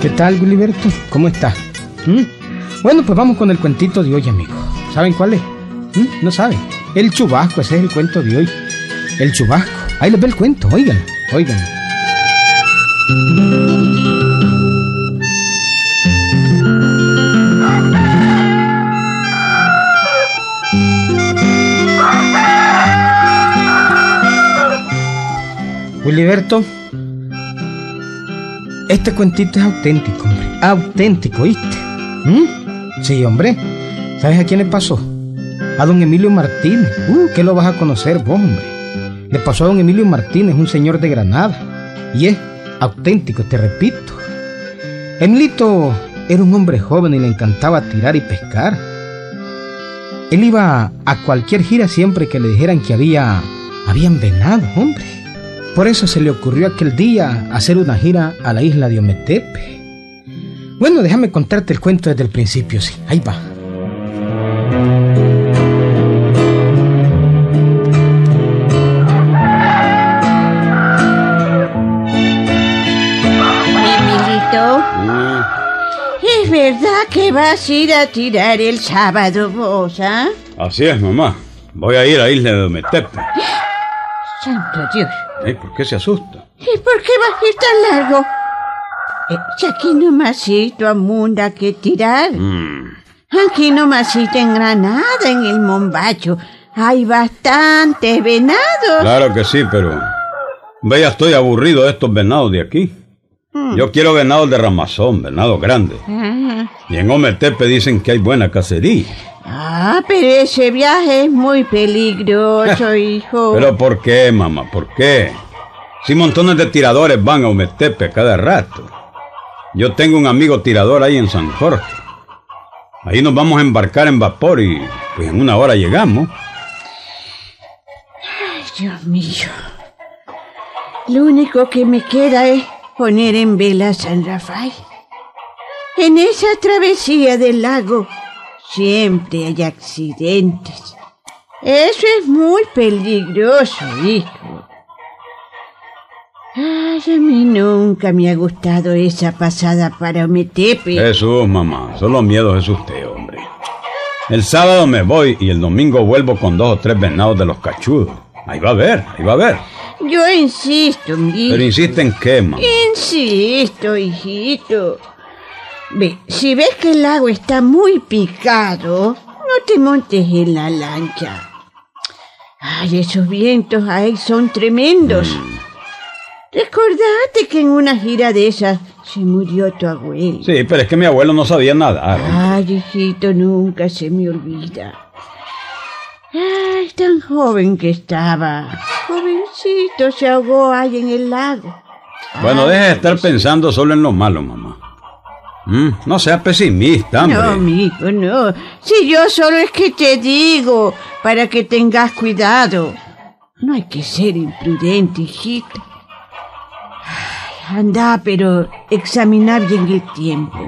¿Qué tal, Gilberto? ¿Cómo está? ¿Mm? Bueno, pues vamos con el cuentito de hoy, amigo. ¿Saben cuál es? ¿Mm? ¿No saben? El chubasco, ese es el cuento de hoy. El chubasco. Ahí les ve el cuento, oigan, oigan. Wiliberto, este cuentito es auténtico, hombre. Auténtico, ¿viste? ¿Mm? Sí, hombre. ¿Sabes a quién le pasó? A don Emilio Martínez. Uh, ¿qué lo vas a conocer vos, hombre? Le pasó a don Emilio Martínez, un señor de Granada. Y es auténtico, te repito. Emilito era un hombre joven y le encantaba tirar y pescar. Él iba a cualquier gira siempre que le dijeran que había habían venado, hombre. Por eso se le ocurrió aquel día hacer una gira a la isla de Ometepe. Bueno, déjame contarte el cuento desde el principio, sí. Ahí va. ¿es verdad que vas a ir a tirar el sábado vos, ah? Así es, mamá. Voy a ir a Isla de Ometepe. Santo Dios. ¿Por qué se asusta? ¿Y por qué vas a tan largo? Eh, si aquí nomasito a munda que tirar. Mm, Aquí nomasito en Granada, en el Mombacho, hay bastante venado. claro que sí, pero... Ve, ya estoy aburrido de estos venados de aquí. Yo quiero venados de ramazón, venados grandes. Ah, Y en Ometepe dicen que hay buena cacería. Ah, pero ese viaje es muy peligroso, hijo. ¿Pero por qué, mamá? ¿Por qué? Si montones de tiradores van a Ometepe a cada rato. Yo tengo un amigo tirador ahí en San Jorge. Ahí nos vamos a embarcar en vapor y pues en una hora llegamos. Ay, Dios mío. Lo único que me queda es poner en vela a San Rafael. En esa travesía del lago siempre hay accidentes. Eso es muy peligroso, hijo. Ay, a mí nunca me ha gustado esa pasada para Ometepe. Jesús, mamá, solo miedos es usted, hombre. El sábado me voy y el domingo vuelvo con dos o tres venados de los cachudos. Ahí va a ver, ahí va a ver. Yo insisto, mi Pero insiste en qué, mamá. Insisto, hijito. Ve, si ves que el lago está muy picado, no te montes en la lancha. Ay, esos vientos ahí son tremendos. Recordate que en una gira de esas se murió tu abuelo. Sí, pero es que mi abuelo no sabía nadar. Ay, hijito, nunca se me olvida. Ay, tan joven que estaba. Jovencito se ahogó ahí en el lago. Bueno, deje de estar pensando solo en lo malo, mamá. Mm, no sea pesimista, hombre. No, amigo, no. Si yo solo es que te digo para que tengas cuidado. No hay que ser imprudente, hijito. Ay, anda, pero examina bien el tiempo.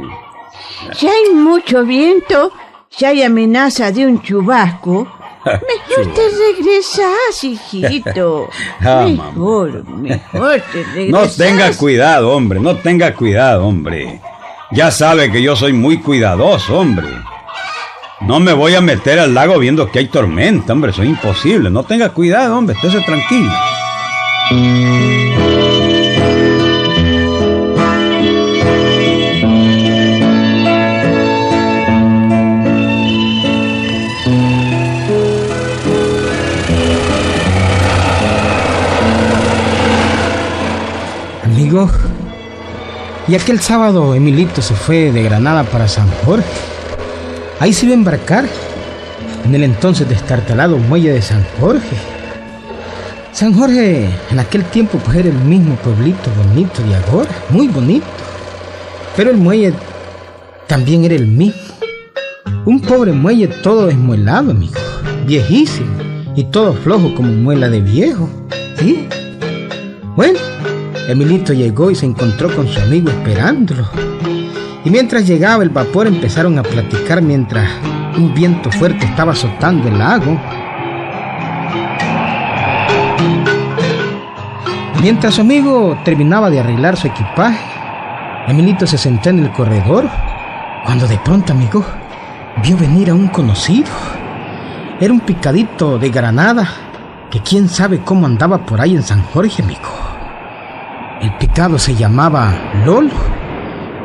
Si hay mucho viento, si hay amenaza de un chubasco, mejor te regresas, hijito. Ah, mejor, mejor te regresas. No tenga cuidado, hombre, no tenga cuidado, hombre. Ya sabe que yo soy muy cuidadoso, hombre. No me voy a meter al lago viendo que hay tormenta, hombre, eso es imposible. No tenga cuidado, hombre, estése tranquilo. Y aquel sábado Emilito se fue de Granada para San Jorge. Ahí se iba a embarcar en el entonces destartalado muelle de San Jorge. San Jorge en aquel tiempo pues era el mismo pueblito bonito de ahora, muy bonito. Pero el muelle también era el mismo. Un pobre muelle todo desmuelado, amigo, viejísimo y todo flojo como muela de viejo. ¿Sí? Bueno, Emilito llegó y se encontró con su amigo esperándolo. Y mientras llegaba el vapor empezaron a platicar mientras un viento fuerte estaba azotando el lago. Mientras su amigo terminaba de arreglar su equipaje, Emilito se sentó en el corredor cuando de pronto, amigo, vio venir a un conocido. Era un picadito de Granada que quién sabe cómo andaba por ahí en San Jorge, amigo. El picado se llamaba Lolo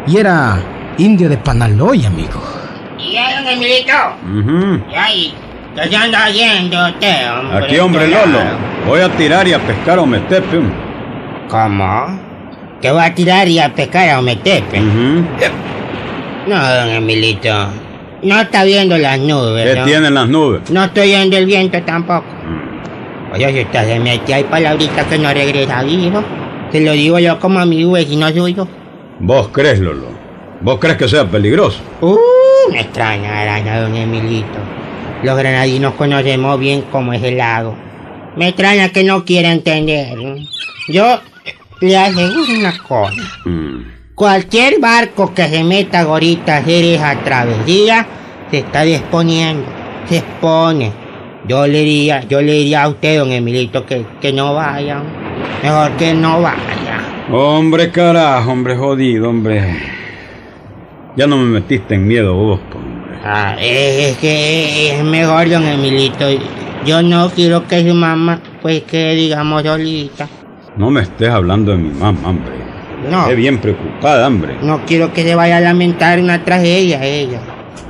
y era indio de Panaloy, amigo. ¿Y ya, don Emilito? Ujú. ¿Y ahí? ¿Qué se anda usted, hombre? Aquí, hombre Lolo. Voy a tirar y a pescar a Ometepe. ¿Cómo? ¿Que va a tirar y a pescar a Ometepe? Ujú. No, don Emilito. No está viendo las nubes, ¿Qué ¿no? tienen las nubes? No estoy viendo el viento tampoco. Mm. Oye, si usted se mete hay palabritas que no regresa vivo. Se lo digo yo como amigo vecino suyo. ¿Vos crees, Lolo? ¿Vos crees que sea peligroso? Uh, me extraña araña, don Emilito. Los granadinos conocemos bien cómo es el lago. Me extraña que no quiera entender. Yo le aseguro una cosa. Mm. Cualquier barco que se meta ahorita a hacer esa travesía se está disponiendo, se expone. Yo le diría, yo le diría a usted, don Emilito, que, que no vaya. Mejor que no vaya. Hombre, carajo, hombre jodido, hombre. Ya no me metiste en miedo vos, hombre. Ah, es, es que es mejor, don Emilito. Yo no quiero que su mamá, pues, que digamos solita. No me estés hablando de mi mamá, hombre. No. Estoy bien preocupada, hombre. No quiero que se vaya a lamentar una tragedia ella.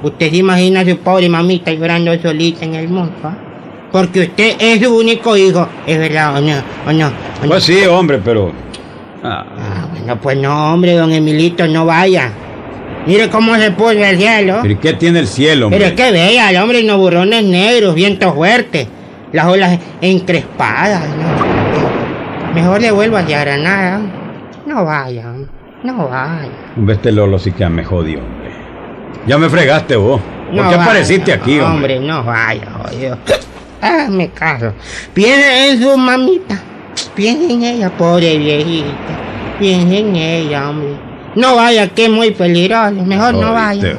Usted se imagina a su pobre mamita llorando solita en el mundo, ¿ah? Porque usted es su único hijo, ¿es verdad o no? ¿O no? ¿O no? Pues sí, hombre, pero... Ah, Ah, bueno, pues no, hombre, don Emilito, no vaya. Mire cómo se puso el cielo. ¿Pero ¿y qué tiene el cielo, hombre? Pero es que vea, el hombre, unos burrones negros, viento fuerte, las olas encrespadas. ¿no? Mejor devuelva hacia Granada. No vaya, no vaya. Hombre, este Lolo sí que me jodió, hombre. Ya me fregaste vos. ¿Por No qué vaya, apareciste aquí, hombre? Hombre, no vaya, oye. Ah, me caso. Piensa en su mamita. Piensa en ella, pobre viejita. Piensa en ella, hombre. No vaya, que es muy peligroso. Mejor no vaya.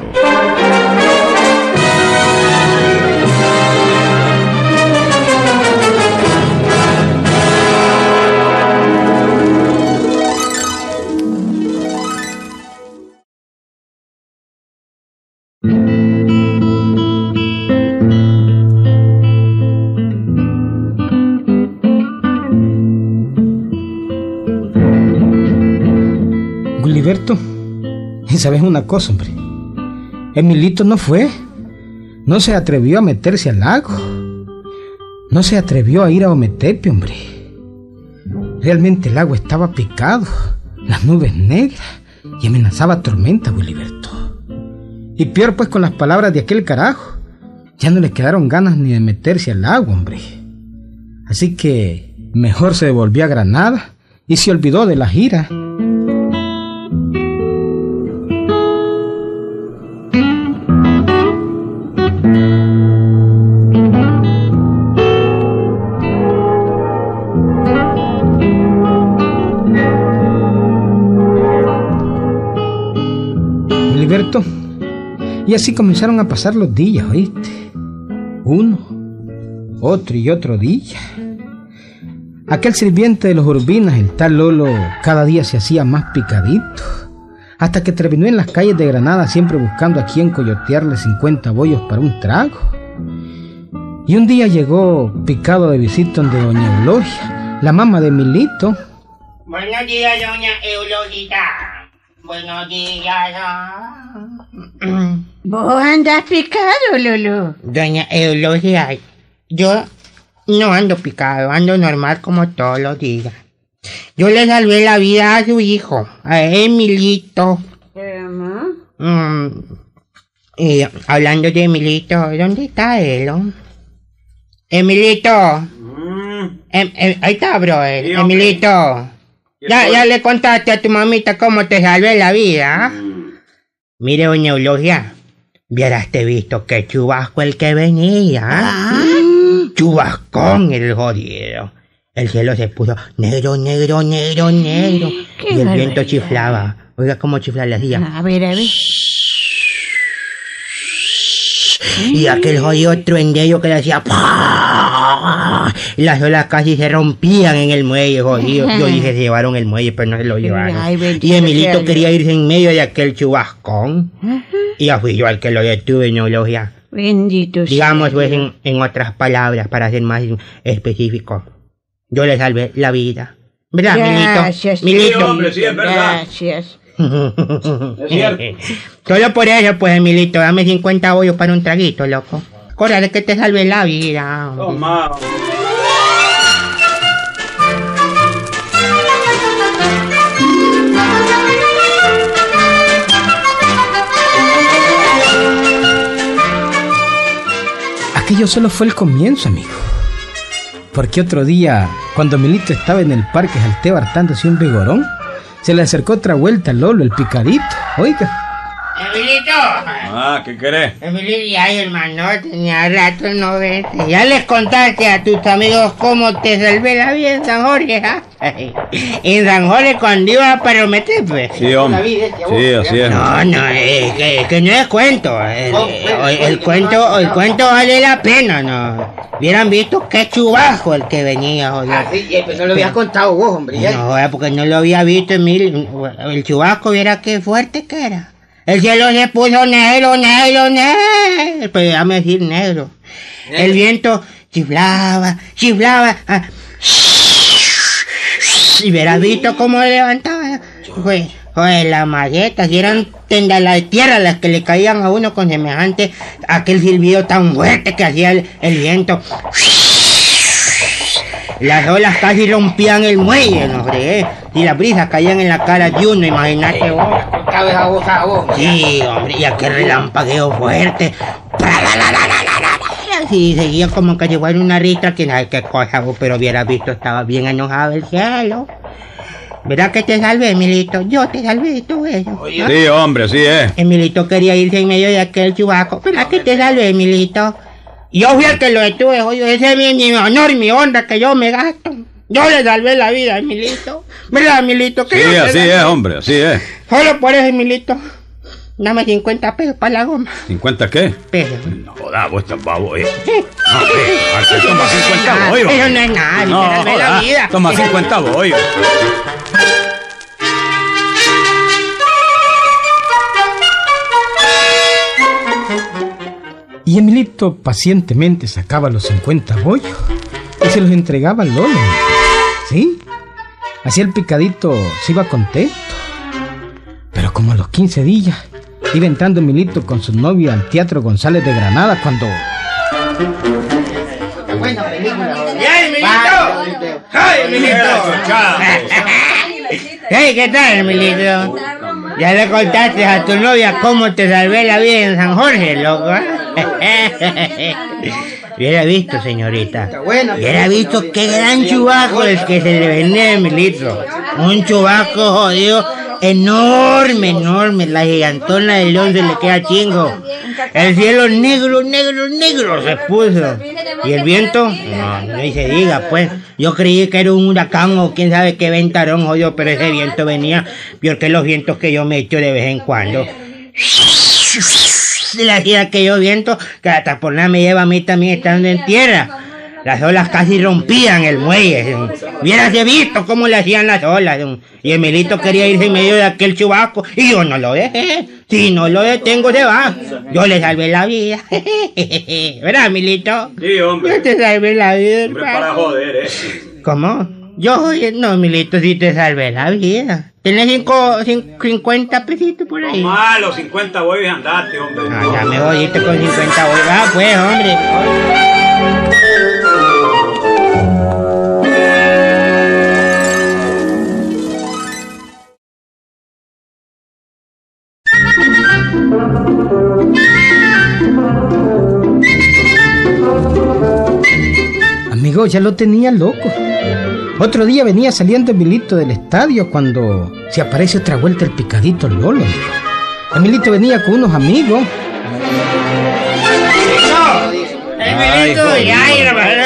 ¿Sabes una cosa, hombre? Emilito no fue. No se atrevió a meterse al lago. No se atrevió a ir a Ometepe, hombre. Realmente el agua estaba picado, las nubes negras y amenazaba tormenta, Gulliverto. Y peor pues con las palabras de aquel carajo. Ya no le quedaron ganas ni de meterse al agua, hombre. Así que mejor se devolvió a Granada y se olvidó de la gira. Y así comenzaron a pasar los días, ¿oíste? Uno, otro y otro día. Aquel sirviente de los urbinas, el tal Lolo, cada día se hacía más picadito, hasta que terminó en las calles de Granada siempre buscando a quien coyotearle 50 bollos para un trago. Y un día llegó picado de visita donde doña Eulogia, la mamá de Milito, Buenos días, doña Eulogita. Buenos días. Vos andás picado, Lolo. Doña Eulogia, yo no ando picado, ando normal como todos los días. Yo le salvé la vida a su hijo, a Emilito. Mm, y hablando de Emilito, ¿dónde está él? oh? Emilito. Em- em- ahí está, bro. Mm. Sí, hombre. Emilito. Ya, ya le contaste a tu mamita cómo te salvé la vida. ¿ah? Mire, doña Eulogia, vieras te visto que chubasco el que venía. ¿ah? Chubascón el jodido. El cielo se puso negro, negro, negro, negro. Y el viento chiflaba. Oiga cómo chifla le hacía. A ver, a ver. Y aquel jodido truendello que le hacía ¡pah! Y las olas casi se rompían en el muelle, jodido. Yo dije, se llevaron el muelle, pero no se lo llevaron. Ay, y Emilito quería irse en medio de aquel chubascón. Y ya fui yo al que lo detuve, no lo ya. Bendito sea Digamos, pues, en, en otras palabras, para ser más específico. Yo le salvé la vida. ¿Verdad, Gracias. Milito? Milito. Sí, hombre, sí, es verdad. Gracias. Es cierto. Solo por eso, pues, Emilito, dame 50 bollos para un traguito, loco. Córrale que te salve la vida. Toma. Aquello solo fue el comienzo, amigo. Porque otro día, cuando Milito estaba en el parque Jalteo hartándose un vigorón, se le acercó otra vuelta Lolo, el picadito. Oiga, Emilito. Ah, ¿qué querés? Emilito, ay, hermano, tenía rato no verte. Ya les contaste a tus amigos cómo te salvé la vida en San Jorge, ¿ah? En San Jorge cuando iba para meter, pues. Sí, hombre. Sí, así es. No, no, es que, que no es cuento. El, el- el cuento, el cuento vale la pena, ¿no? Hubieran visto qué chubajo el que venía, joder. Sí, pues no lo habías contado vos, hombre. ya. No, eh, porque no lo había visto en mil. El chubasco, viera qué fuerte que era. El cielo se puso negro, negro, negro. Pero déjame decir negro. El viento chiflaba, chiflaba. ah, Y hubieras visto cómo levantaba. Joder, joder, las malletas, y eran tendas de tierra las que le caían a uno con semejante aquel silbido tan fuerte que hacía el, el viento. Las olas casi rompían el muelle, no fregué. Y las brisas caían en la cara de uno, imagínate vos. Sí, hombre, y aquel relampagueo fuerte. Sí, seguía como que si fuera una ristra, que sabe qué cosa, vos, pero hubieras visto, estaba bien enojado el cielo. ¿Verdad que te salvé, Emilito? Yo te salvé, tú eso. Sí, hombre, así es. Emilito quería irse en medio de aquel chubaco. ¿Verdad que te salvé, Emilito? Yo fui el que lo detuve, oye, ese es mi, mi honor, mi honra que yo me gasto. Yo le salvé la vida a Emilito. ¿Verdad, Emilito? Que Sí, así es, hombre, así es. Solo por eso, Emilito. Dame 50 pesos para la goma. ¿50 qué? Pesos. No jodas, vos estás babo, eh. No, eh, toma 50 bollos. Eso no es nada, No, salvé la vida. toma 50 bollos. Y Emilito pacientemente sacaba los 50 bollos y se los entregaba al Lolo. ¿Sí? Así el picadito se iba contento. Pero como a los 15 días iba entrando Emilito con su novia al Teatro González de Granada cuando... Buena película. ¡Ya, Emilito! ¡Ay, Hey, ¿qué tal, Emilito? Ya le contaste a tu novia cómo te salvé la vida en San Jorge, loco. Hubiera visto, señorita. Hubiera visto qué gran chubaco el que se le venía a Emilito. Un chubaco jodido enorme, enorme. La gigantona del león se le queda chingo. El cielo negro, negro, negro se puso. Y el viento, no, no se diga, pues. Yo creí que era un huracán o quién sabe qué ventarón, jodido, pero ese viento venía peor que los vientos que yo me echo de vez en cuando. Se le hacía aquellos vientos que hasta por nada me lleva a mí también estando en tierra. Las olas casi rompían el muelle. Hubiérase visto cómo le hacían las olas. Y Emilito quería irse en medio de aquel chubaco y yo no lo dejé. Si no lo detengo, se va. Yo le salvé la vida. ¿Verdad, Emilito? Sí, Yo hombre. te salvé la vida, Hombre, para joder, eh. ¿Cómo? Yo, no, Emilito, sí te salvé la vida. ¿Tienes cinco, cin- 50 pesitos por ahí? Toma los 50 bollos y andate, hombre. Ah, ya me voy irte con 50 bolsas. Ah, pues, hombre. Ya lo tenía loco. Otro día venía saliendo Emilito del estadio cuando se aparece otra vuelta el picadito Lolo. Emilito venía con unos amigos. Emilito, ya, hermano.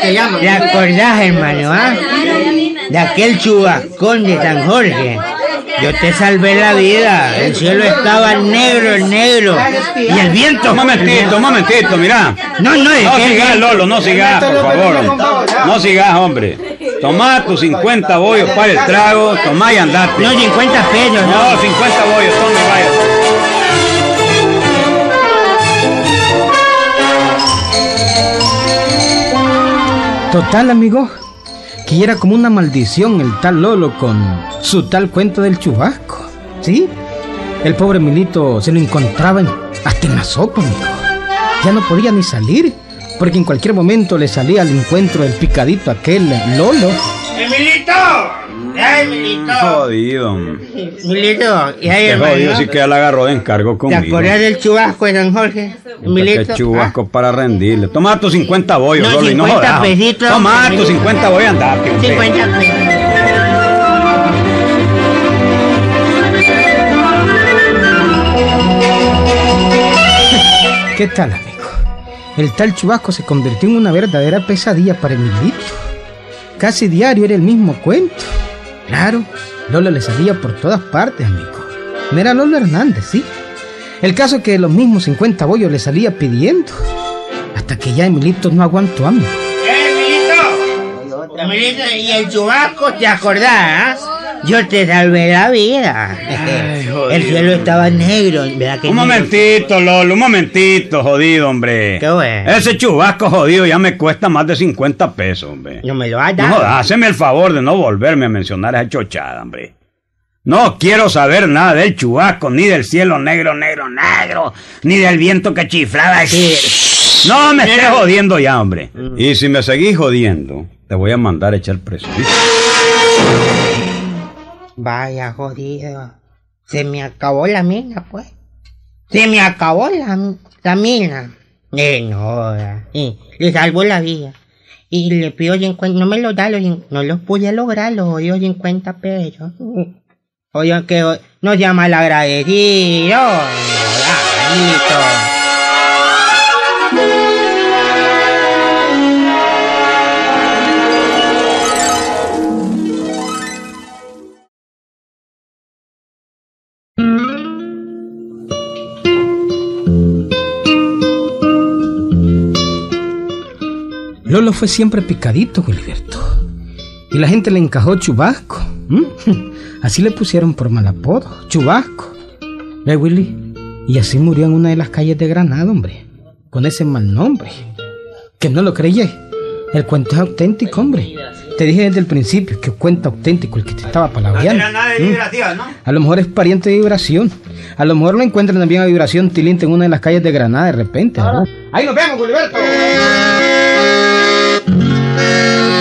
te llama. ¿Te acordás, hermano, ah? De aquel chubascón de San Jorge. Yo te salvé la vida. El cielo estaba negro, negro. Y el viento. Un momentito, un momentito, mira. No, no, es No sigas, Lolo, no sigas, por favor. No sigas, hombre. Tomá tus 50 bollos para el trago, tomá y andate. No, 50 pesos, no. No, 50 bollos, tome, vaya. Total, amigo, que era como una maldición el tal Lolo con su tal cuento del chubasco. ¿Sí? El pobre Milito se lo encontraba en- hasta en la sopa, amigo. Ya no podía ni salir, porque en cualquier momento le salía al encuentro el picadito aquel Lolo. ¡Emilito! ¡Ya, Emilito! Jodido. Emilito, ya, Qué hermano. jodido, sí que ya la agarró de encargo ¿Te conmigo. acuerdas del chubasco de Don Jorge? Puta, Emilito. Qué chubasco para rendirle. Toma tus 50 bollos, No, Lolo, y no 50 jodas. pesitos, Toma tus 50 bollos, andate. Ah, hombre. 50 pesos. ¿Qué tal, amigo? El tal chubasco se convirtió en una verdadera pesadilla para Emilito. Casi diario era el mismo cuento. Claro, Lolo le salía por todas partes, amigo. No era Lolo Hernández, ¿sí? El caso es que los mismos 50 bollos le salía pidiendo. Hasta que ya Emilito no aguantó, amigo. ¡Eh, Emilito! Emilito, y el chubasco, ¿te acordás? Yo te salvé la vida. el cielo estaba negro, ¿verdad que Un negro? momentito, Lolo, un momentito, jodido, hombre. Qué bueno. Ese chubasco jodido ya me cuesta más de 50 pesos, hombre. No me lo has No dado. haceme el favor de no volverme a mencionar esa chochada, hombre. No quiero saber nada del chubasco, ni del cielo negro, negro, negro, ni del viento que chiflaba. No me estés jodiendo ya, hombre. Y si me seguís jodiendo, te voy a mandar a echar preso. ¿viste? Vaya jodido. Se me acabó la mina, pues. Se me acabó la, mina. Eh, no, eh, le salvó la vida. Y le pido 50, no me lo da, los, no los pude lograr, los odios 50 pesos. Oye, que no sea mal agradecido. No, Lolo fue siempre picadito, Wilberto. Y la gente le encajó Chubasco. Así le pusieron por mal apodo, Chubasco. ¿Ve, Willy? Y así murió en una de las calles de Granada, hombre. Con ese mal nombre. Que no lo creyé. El cuento es auténtico, hombre. Te dije desde el principio que cuento auténtico el que te estaba palabreando. ¿m? A lo mejor es pariente de vibración. A lo mejor lo encuentran también a vibración tilinte en una de las calles de Granada de repente, ¿verdad? Ahí nos vemos, Gilberto. meu